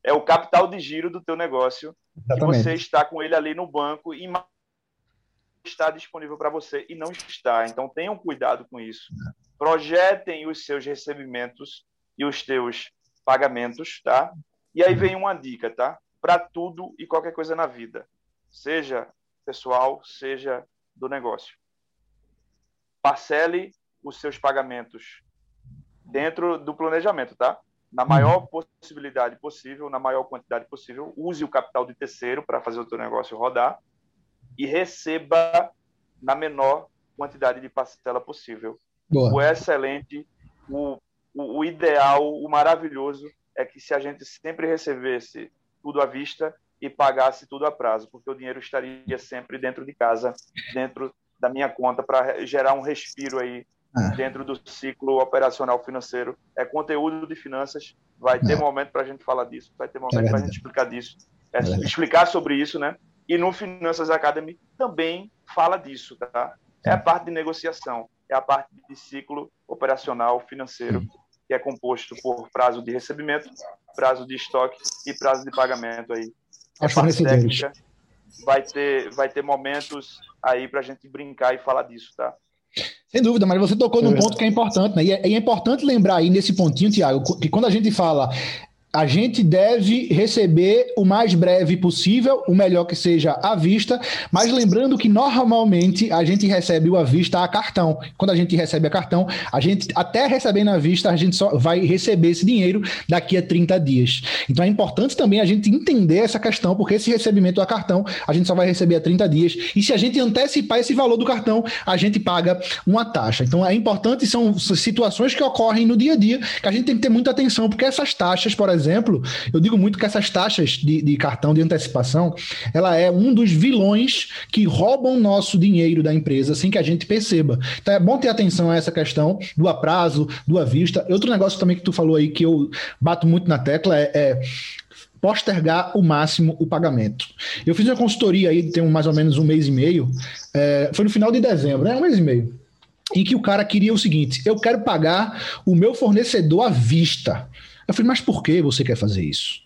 É o capital de giro do teu negócio Exatamente. que você está com ele ali no banco e está disponível para você e não está. Então tenham cuidado com isso. Projetem os seus recebimentos e os teus pagamentos, tá? E aí vem uma dica, tá? Para tudo e qualquer coisa na vida, seja pessoal, seja do negócio. Parcele os seus pagamentos dentro do planejamento, tá? Na maior uhum. possibilidade possível, na maior quantidade possível, use o capital de terceiro para fazer o teu negócio rodar e receba na menor quantidade de parcela possível. Boa. O excelente, o, o, o, ideal, o maravilhoso é que se a gente sempre recebesse tudo à vista e pagasse tudo a prazo, porque o dinheiro estaria sempre dentro de casa, dentro da minha conta, para gerar um respiro aí é. dentro do ciclo operacional financeiro. É conteúdo de finanças, vai ter é. momento para a gente falar disso, vai ter momento é para a gente explicar disso, é, explicar sobre isso, né? E no Finanças Academy também fala disso, tá? É a parte de negociação, é a parte de ciclo operacional financeiro, que é composto por prazo de recebimento, prazo de estoque e prazo de pagamento aí. É parte técnica, vai ter, vai ter momentos aí para a gente brincar e falar disso, tá? Sem dúvida, mas você tocou num ponto que é importante, né? E é, é importante lembrar aí nesse pontinho, Tiago, que quando a gente fala a gente deve receber o mais breve possível, o melhor que seja à vista, mas lembrando que normalmente a gente recebe o à vista a cartão. Quando a gente recebe a cartão, a gente até recebendo à vista, a gente só vai receber esse dinheiro daqui a 30 dias. Então é importante também a gente entender essa questão, porque esse recebimento a cartão a gente só vai receber a 30 dias. E se a gente antecipar esse valor do cartão, a gente paga uma taxa. Então é importante, são situações que ocorrem no dia a dia que a gente tem que ter muita atenção, porque essas taxas, por exemplo, exemplo, eu digo muito que essas taxas de, de cartão de antecipação, ela é um dos vilões que roubam nosso dinheiro da empresa sem que a gente perceba. Então é bom ter atenção a essa questão do aprazo, do à vista. Outro negócio também que tu falou aí que eu bato muito na tecla é, é postergar o máximo o pagamento. Eu fiz uma consultoria aí, tem mais ou menos um mês e meio, é, foi no final de dezembro, né? Um mês e meio. Em que o cara queria o seguinte: eu quero pagar o meu fornecedor à vista. Eu falei, mas por que você quer fazer isso?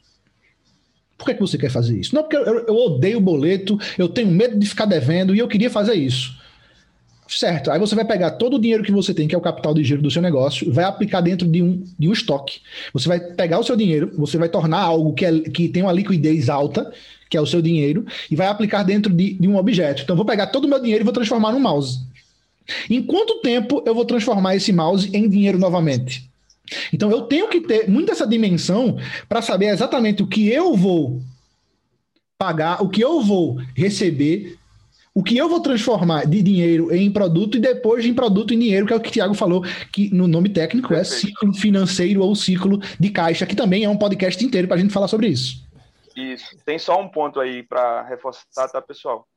Por que, que você quer fazer isso? Não, porque eu, eu odeio boleto, eu tenho medo de ficar devendo e eu queria fazer isso. Certo, aí você vai pegar todo o dinheiro que você tem, que é o capital de giro do seu negócio, vai aplicar dentro de um, de um estoque. Você vai pegar o seu dinheiro, você vai tornar algo que, é, que tem uma liquidez alta, que é o seu dinheiro, e vai aplicar dentro de, de um objeto. Então, vou pegar todo o meu dinheiro e vou transformar num mouse. Em quanto tempo eu vou transformar esse mouse em dinheiro novamente? Então eu tenho que ter muito essa dimensão para saber exatamente o que eu vou pagar, o que eu vou receber, o que eu vou transformar de dinheiro em produto e depois em produto em dinheiro, que é o que o Tiago falou, que no nome técnico é ciclo financeiro ou ciclo de caixa, que também é um podcast inteiro para a gente falar sobre isso. Isso. Tem só um ponto aí para reforçar, tá, pessoal?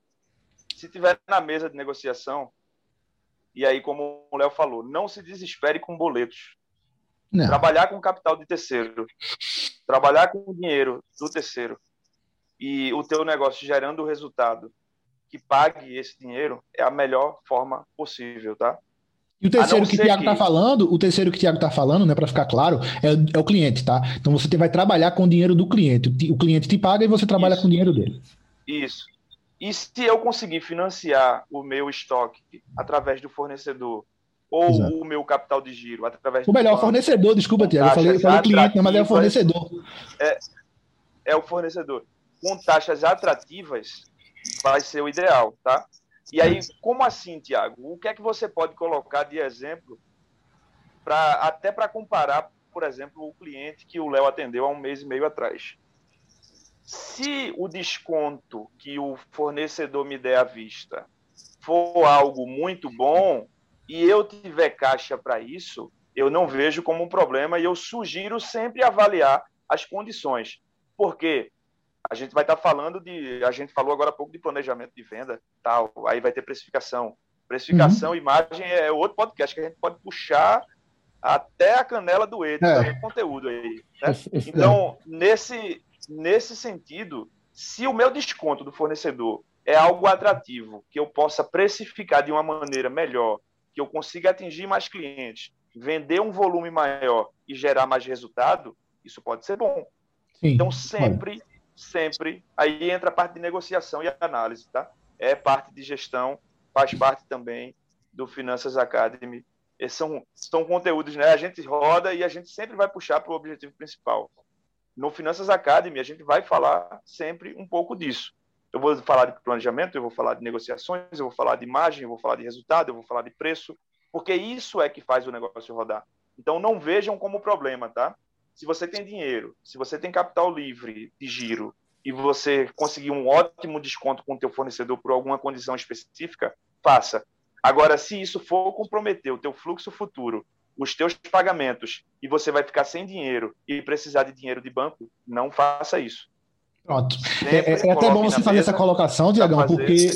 Se tiver na mesa de negociação, e aí, como o Léo falou, não se desespere com boletos. Não. Trabalhar com capital de terceiro, trabalhar com o dinheiro do terceiro e o teu negócio gerando o resultado que pague esse dinheiro é a melhor forma possível, tá? E o terceiro que o Tiago está que... falando, o terceiro que o Tiago está falando, né, para ficar claro, é, é, o cliente, tá? Então você vai trabalhar com o dinheiro do cliente. O cliente te paga e você trabalha Isso. com o dinheiro dele. Isso. E se eu conseguir financiar o meu estoque através do fornecedor ou Exato. o meu capital de giro através O melhor fornecedor, desculpa, Tiago. Eu falei, eu falei cliente, mas é o fornecedor. É, é o fornecedor. Com taxas atrativas, vai ser o ideal, tá? E aí, como assim, Tiago? O que é que você pode colocar de exemplo para até para comparar, por exemplo, o cliente que o Léo atendeu há um mês e meio atrás? Se o desconto que o fornecedor me der à vista for algo muito bom, e eu tiver caixa para isso, eu não vejo como um problema e eu sugiro sempre avaliar as condições. Porque a gente vai estar tá falando de. A gente falou agora há pouco de planejamento de venda, tal, aí vai ter precificação. Precificação, uhum. imagem é outro podcast que a gente pode puxar até a canela do Ed, é. conteúdo aí. Né? Então, nesse, nesse sentido, se o meu desconto do fornecedor é algo atrativo, que eu possa precificar de uma maneira melhor que eu consiga atingir mais clientes, vender um volume maior e gerar mais resultado, isso pode ser bom. Sim, então, sempre, sempre, aí entra a parte de negociação e análise, tá? É parte de gestão, faz parte também do Finanças Academy. Esses são, são conteúdos, né? A gente roda e a gente sempre vai puxar para o objetivo principal. No Finanças Academy, a gente vai falar sempre um pouco disso. Eu vou falar de planejamento, eu vou falar de negociações, eu vou falar de imagem, eu vou falar de resultado, eu vou falar de preço, porque isso é que faz o negócio rodar. Então não vejam como problema, tá? Se você tem dinheiro, se você tem capital livre de giro e você conseguir um ótimo desconto com o teu fornecedor por alguma condição específica, faça. Agora, se isso for comprometer o teu fluxo futuro, os teus pagamentos e você vai ficar sem dinheiro e precisar de dinheiro de banco, não faça isso. Pronto. É, é, é até bom você fazer essa colocação, Tiagão, porque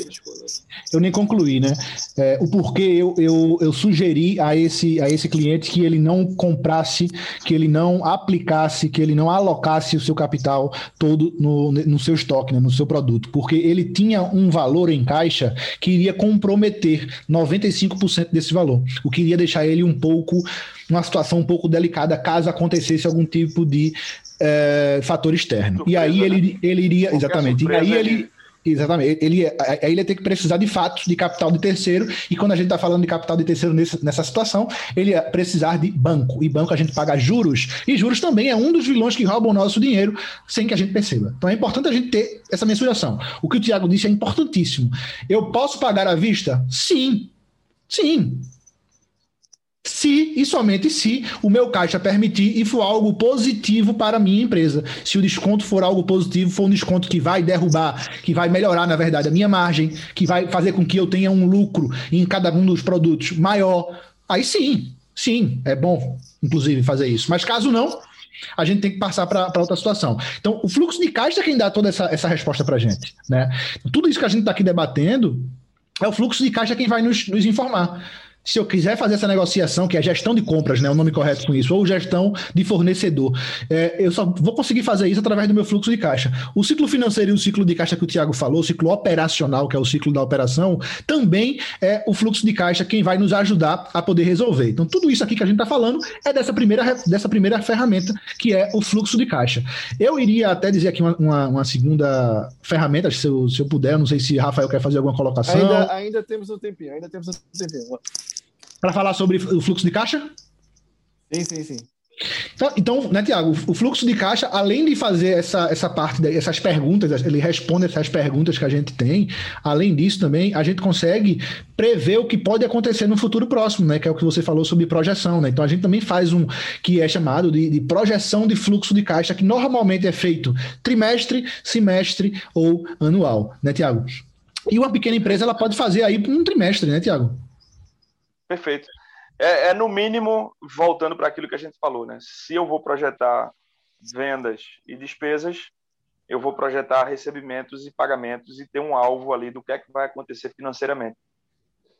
eu nem concluí, né? É, o porquê eu, eu, eu sugeri a esse, a esse cliente que ele não comprasse, que ele não aplicasse, que ele não alocasse o seu capital todo no, no seu estoque, né, no seu produto, porque ele tinha um valor em caixa que iria comprometer 95% desse valor, o que iria deixar ele um pouco, uma situação um pouco delicada caso acontecesse algum tipo de é, fator externo. Surpresa, e aí ele, né? ele iria, exatamente, e aí ele, Exatamente. Ele, aí ele ia ter que precisar de fatos de capital de terceiro, e quando a gente está falando de capital de terceiro nesse, nessa situação, ele ia precisar de banco. E banco a gente paga juros, e juros também é um dos vilões que roubam o nosso dinheiro sem que a gente perceba. Então é importante a gente ter essa mensuração. O que o Tiago disse é importantíssimo. Eu posso pagar à vista? Sim. Sim se e somente se o meu caixa permitir e for algo positivo para a minha empresa. Se o desconto for algo positivo, for um desconto que vai derrubar, que vai melhorar, na verdade, a minha margem, que vai fazer com que eu tenha um lucro em cada um dos produtos maior, aí sim, sim, é bom, inclusive, fazer isso. Mas caso não, a gente tem que passar para outra situação. Então, o fluxo de caixa é quem dá toda essa, essa resposta para a gente. Né? Tudo isso que a gente está aqui debatendo é o fluxo de caixa quem vai nos, nos informar se eu quiser fazer essa negociação, que é gestão de compras, né, o nome correto com isso, ou gestão de fornecedor, é, eu só vou conseguir fazer isso através do meu fluxo de caixa. O ciclo financeiro e o ciclo de caixa que o Tiago falou, o ciclo operacional, que é o ciclo da operação, também é o fluxo de caixa quem vai nos ajudar a poder resolver. Então, tudo isso aqui que a gente está falando é dessa primeira, dessa primeira ferramenta, que é o fluxo de caixa. Eu iria até dizer aqui uma, uma, uma segunda ferramenta, se eu, se eu puder, não sei se Rafael quer fazer alguma colocação. Ainda, ainda temos um tempinho, ainda temos um tempinho para falar sobre o fluxo de caixa? Sim, sim, sim. Então, então, né, Tiago, o fluxo de caixa, além de fazer essa, essa parte, essas perguntas, ele responde essas perguntas que a gente tem, além disso também, a gente consegue prever o que pode acontecer no futuro próximo, né, que é o que você falou sobre projeção, né, então a gente também faz um que é chamado de, de projeção de fluxo de caixa, que normalmente é feito trimestre, semestre ou anual, né, Tiago? E uma pequena empresa, ela pode fazer aí um trimestre, né, Tiago? Perfeito. É, é, no mínimo, voltando para aquilo que a gente falou, né? Se eu vou projetar vendas e despesas, eu vou projetar recebimentos e pagamentos e ter um alvo ali do que é que vai acontecer financeiramente.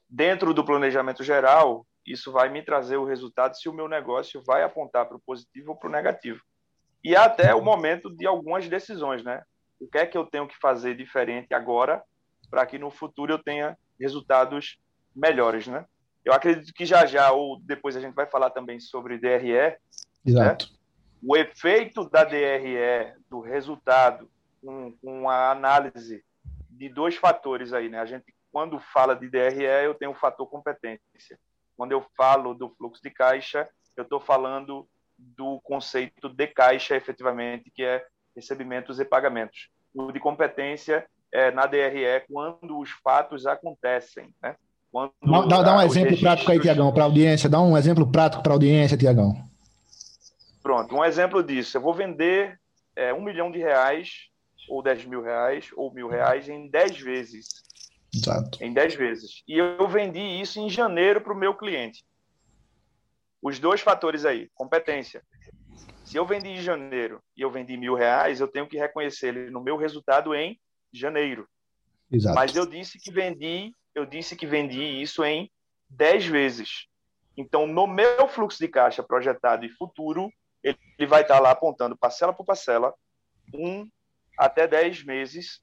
Dentro do planejamento geral, isso vai me trazer o resultado se o meu negócio vai apontar para o positivo ou para o negativo. E até o momento de algumas decisões, né? O que é que eu tenho que fazer diferente agora para que no futuro eu tenha resultados melhores, né? Eu acredito que já já, ou depois a gente vai falar também sobre DRE. Né? Exato. Né? O efeito da DRE, do resultado, com, com a análise de dois fatores aí, né? A gente, quando fala de DRE, eu tenho o fator competência. Quando eu falo do fluxo de caixa, eu estou falando do conceito de caixa, efetivamente, que é recebimentos e pagamentos. O de competência é na DRE quando os fatos acontecem, né? Quando dá, dá um exemplo registros... prático aí, Tiagão, para a audiência. Dá um exemplo prático para a audiência, Tiagão. Pronto, um exemplo disso. Eu vou vender é, um milhão de reais, ou dez mil reais, ou mil reais em dez vezes. Exato. Em dez vezes. E eu vendi isso em janeiro para o meu cliente. Os dois fatores aí, competência. Se eu vendi em janeiro e eu vendi mil reais, eu tenho que reconhecer ele no meu resultado em janeiro. Exato. Mas eu disse que vendi eu disse que vendi isso em 10 vezes. Então, no meu fluxo de caixa projetado e futuro, ele, vai estar lá apontando parcela por parcela, um até 10 meses,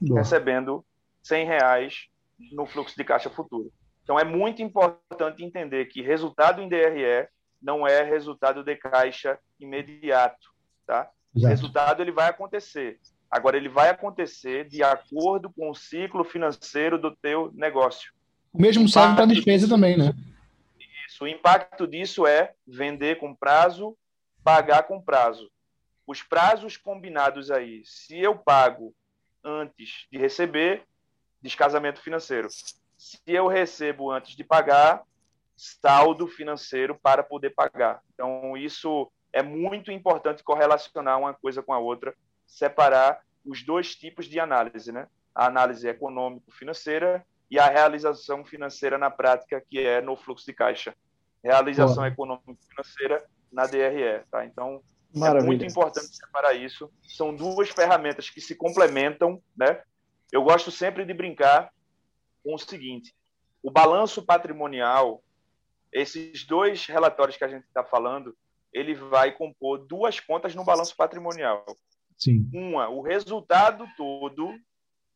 Boa. recebendo 100 reais no fluxo de caixa futuro. Então, é muito importante entender que resultado em DRE não é resultado de caixa imediato. Tá? O resultado ele vai acontecer. Agora, ele vai acontecer de acordo com o ciclo financeiro do teu negócio. O mesmo serve para despesa também, né? Isso. O impacto disso é vender com prazo, pagar com prazo. Os prazos combinados aí, se eu pago antes de receber, descasamento financeiro. Se eu recebo antes de pagar, saldo financeiro para poder pagar. Então, isso é muito importante correlacionar uma coisa com a outra separar os dois tipos de análise, né? A análise econômico-financeira e a realização financeira na prática, que é no fluxo de caixa. Realização econômico-financeira na DRE, tá? Então, Maravilha. é muito importante separar isso. São duas ferramentas que se complementam, né? Eu gosto sempre de brincar com o seguinte: o balanço patrimonial, esses dois relatórios que a gente está falando, ele vai compor duas contas no balanço patrimonial. Sim. Uma, o resultado todo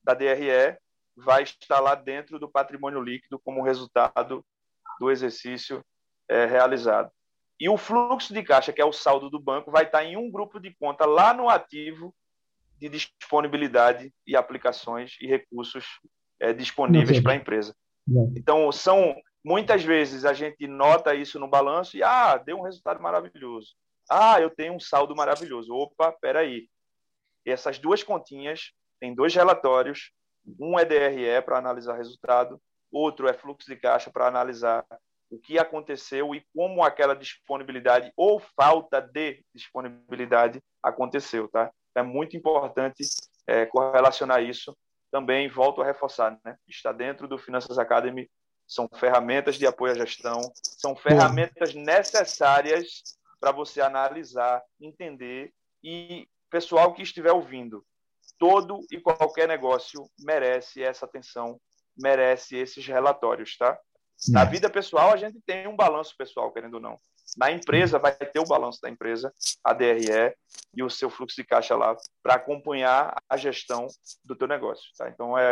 da DRE vai estar lá dentro do patrimônio líquido como resultado do exercício é, realizado. E o fluxo de caixa, que é o saldo do banco, vai estar em um grupo de conta lá no ativo de disponibilidade e aplicações e recursos é, disponíveis para a empresa. Então, são muitas vezes a gente nota isso no balanço e, ah, deu um resultado maravilhoso. Ah, eu tenho um saldo maravilhoso. Opa, peraí. Essas duas continhas têm dois relatórios. Um é DRE para analisar resultado, outro é fluxo de caixa para analisar o que aconteceu e como aquela disponibilidade ou falta de disponibilidade aconteceu, tá? É muito importante é, correlacionar isso. Também volto a reforçar, né? Está dentro do Finanças Academy são ferramentas de apoio à gestão, são ferramentas necessárias para você analisar, entender e pessoal que estiver ouvindo, todo e qualquer negócio merece essa atenção, merece esses relatórios, tá? Na é. vida pessoal, a gente tem um balanço pessoal, querendo ou não. Na empresa, vai ter o balanço da empresa, a DRE e o seu fluxo de caixa lá, para acompanhar a gestão do teu negócio. Tá? Então, é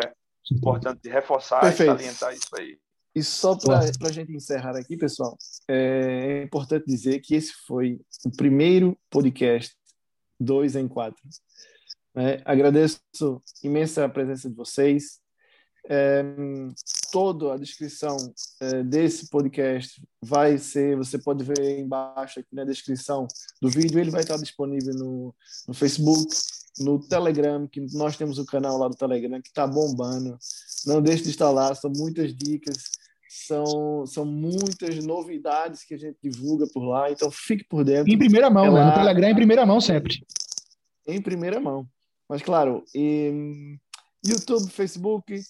importante reforçar Perfeito. e salientar isso aí. E só para a gente encerrar aqui, pessoal, é importante dizer que esse foi o primeiro podcast dois em quatro. É, agradeço imensa a presença de vocês. É, toda a descrição é, desse podcast vai ser, você pode ver embaixo aqui na descrição do vídeo, ele vai estar disponível no, no Facebook, no Telegram, que nós temos o canal lá do Telegram que está bombando. Não deixe de lá, são muitas dicas, são, são muitas novidades que a gente divulga por lá, então fique por dentro. Em primeira mão, é né? No Telegram em primeira mão sempre. Em primeira mão. Mas claro, em YouTube, Facebook,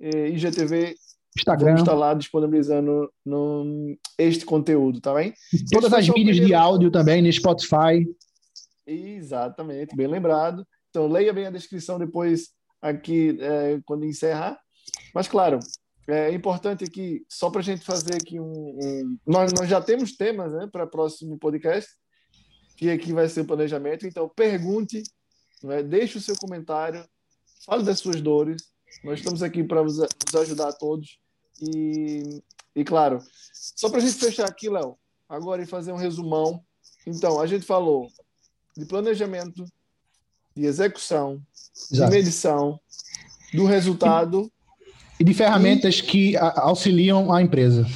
IGTV, Instagram. Vamos estar lá disponibilizando no, este conteúdo, tá bem? Todas as mídias de áudio também, no Spotify. Exatamente, bem lembrado. Então, leia bem a descrição depois aqui, é, quando encerrar. Mas, claro, é importante aqui, só para a gente fazer aqui um. um... Nós, nós já temos temas né, para o próximo podcast, que aqui vai ser o planejamento. Então, pergunte, né, deixe o seu comentário, fale das suas dores nós estamos aqui para vos, ajudar a todos. E, e claro, só para a gente fechar aqui, Léo, agora e fazer um resumão. Então, a gente falou de planejamento, de execução, de medição, do resultado. E de ferramentas e... que auxiliam a empresa.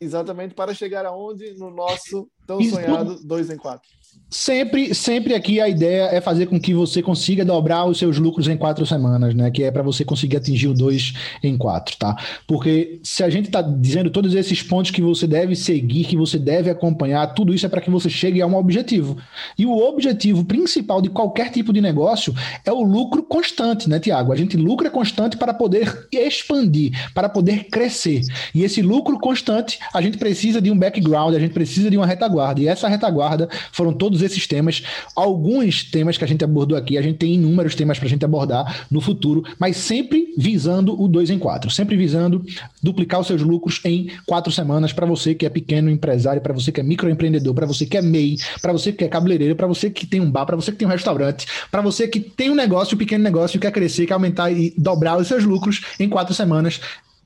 Exatamente, para chegar aonde? No nosso tão sonhado 2 em 4. Sempre, sempre aqui a ideia é fazer com que você consiga dobrar os seus lucros em quatro semanas, né? Que é para você conseguir atingir o dois em quatro, tá? Porque se a gente está dizendo todos esses pontos que você deve seguir, que você deve acompanhar, tudo isso é para que você chegue a um objetivo. E o objetivo principal de qualquer tipo de negócio é o lucro constante, né, Tiago? A gente lucra constante para poder expandir, para poder crescer. E esse lucro constante, a gente precisa de um background, a gente precisa de uma retaguarda. E essa retaguarda foram todos esses temas. Alguns temas que a gente abordou aqui, a gente tem inúmeros temas para a gente abordar no futuro, mas sempre visando o 2 em 4, sempre visando duplicar os seus lucros em quatro semanas para você que é pequeno empresário, para você que é microempreendedor, para você que é MEI, para você que é cabeleireiro, para você que tem um bar, para você que tem um restaurante, para você que tem um negócio, um pequeno negócio, quer crescer, quer aumentar e dobrar os seus lucros em quatro semanas.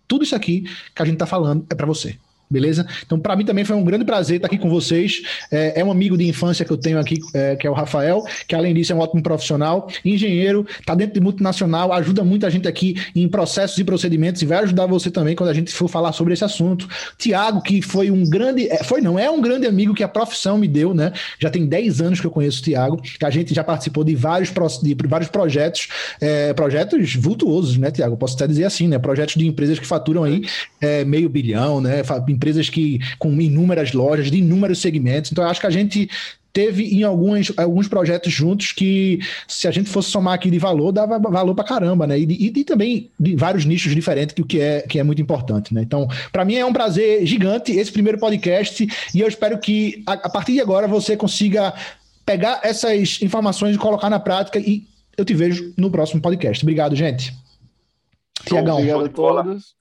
Tudo isso aqui que a gente está falando é para você. Beleza? Então, para mim também foi um grande prazer estar aqui com vocês. É, é um amigo de infância que eu tenho aqui, é, que é o Rafael, que além disso é um ótimo profissional, engenheiro, está dentro de multinacional, ajuda muita gente aqui em processos e procedimentos e vai ajudar você também quando a gente for falar sobre esse assunto. Tiago, que foi um grande, é, foi não, é um grande amigo que a profissão me deu, né? Já tem 10 anos que eu conheço o Tiago, que a gente já participou de vários, de vários projetos, é, projetos vultuosos, né, Tiago? Posso até dizer assim, né? Projetos de empresas que faturam aí é, meio bilhão, né? Empresas que com inúmeras lojas, de inúmeros segmentos. Então, eu acho que a gente teve em alguns, alguns projetos juntos que, se a gente fosse somar aqui de valor, dava valor para caramba, né? E, e, e, também de vários nichos diferentes, que o que é, que é muito importante, né? Então, para mim é um prazer gigante esse primeiro podcast e eu espero que a, a partir de agora você consiga pegar essas informações e colocar na prática e eu te vejo no próximo podcast. Obrigado, gente. Tiagão. Obrigado a todos.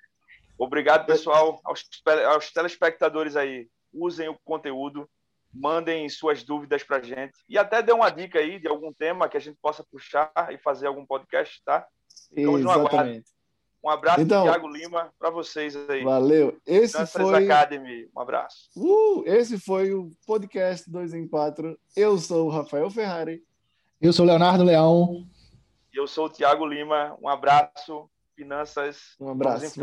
Obrigado, pessoal, aos, aos telespectadores aí. Usem o conteúdo, mandem suas dúvidas para a gente e até dê uma dica aí de algum tema que a gente possa puxar e fazer algum podcast, tá? Exatamente. Um abraço, então, Thiago Lima, para vocês aí. Valeu. Esse foi Academy. Um abraço. Uh, esse foi o podcast 2 em 4. Eu sou o Rafael Ferrari Eu sou Leonardo Leão. E eu sou o Tiago Lima. Um abraço, finanças. Um abraço.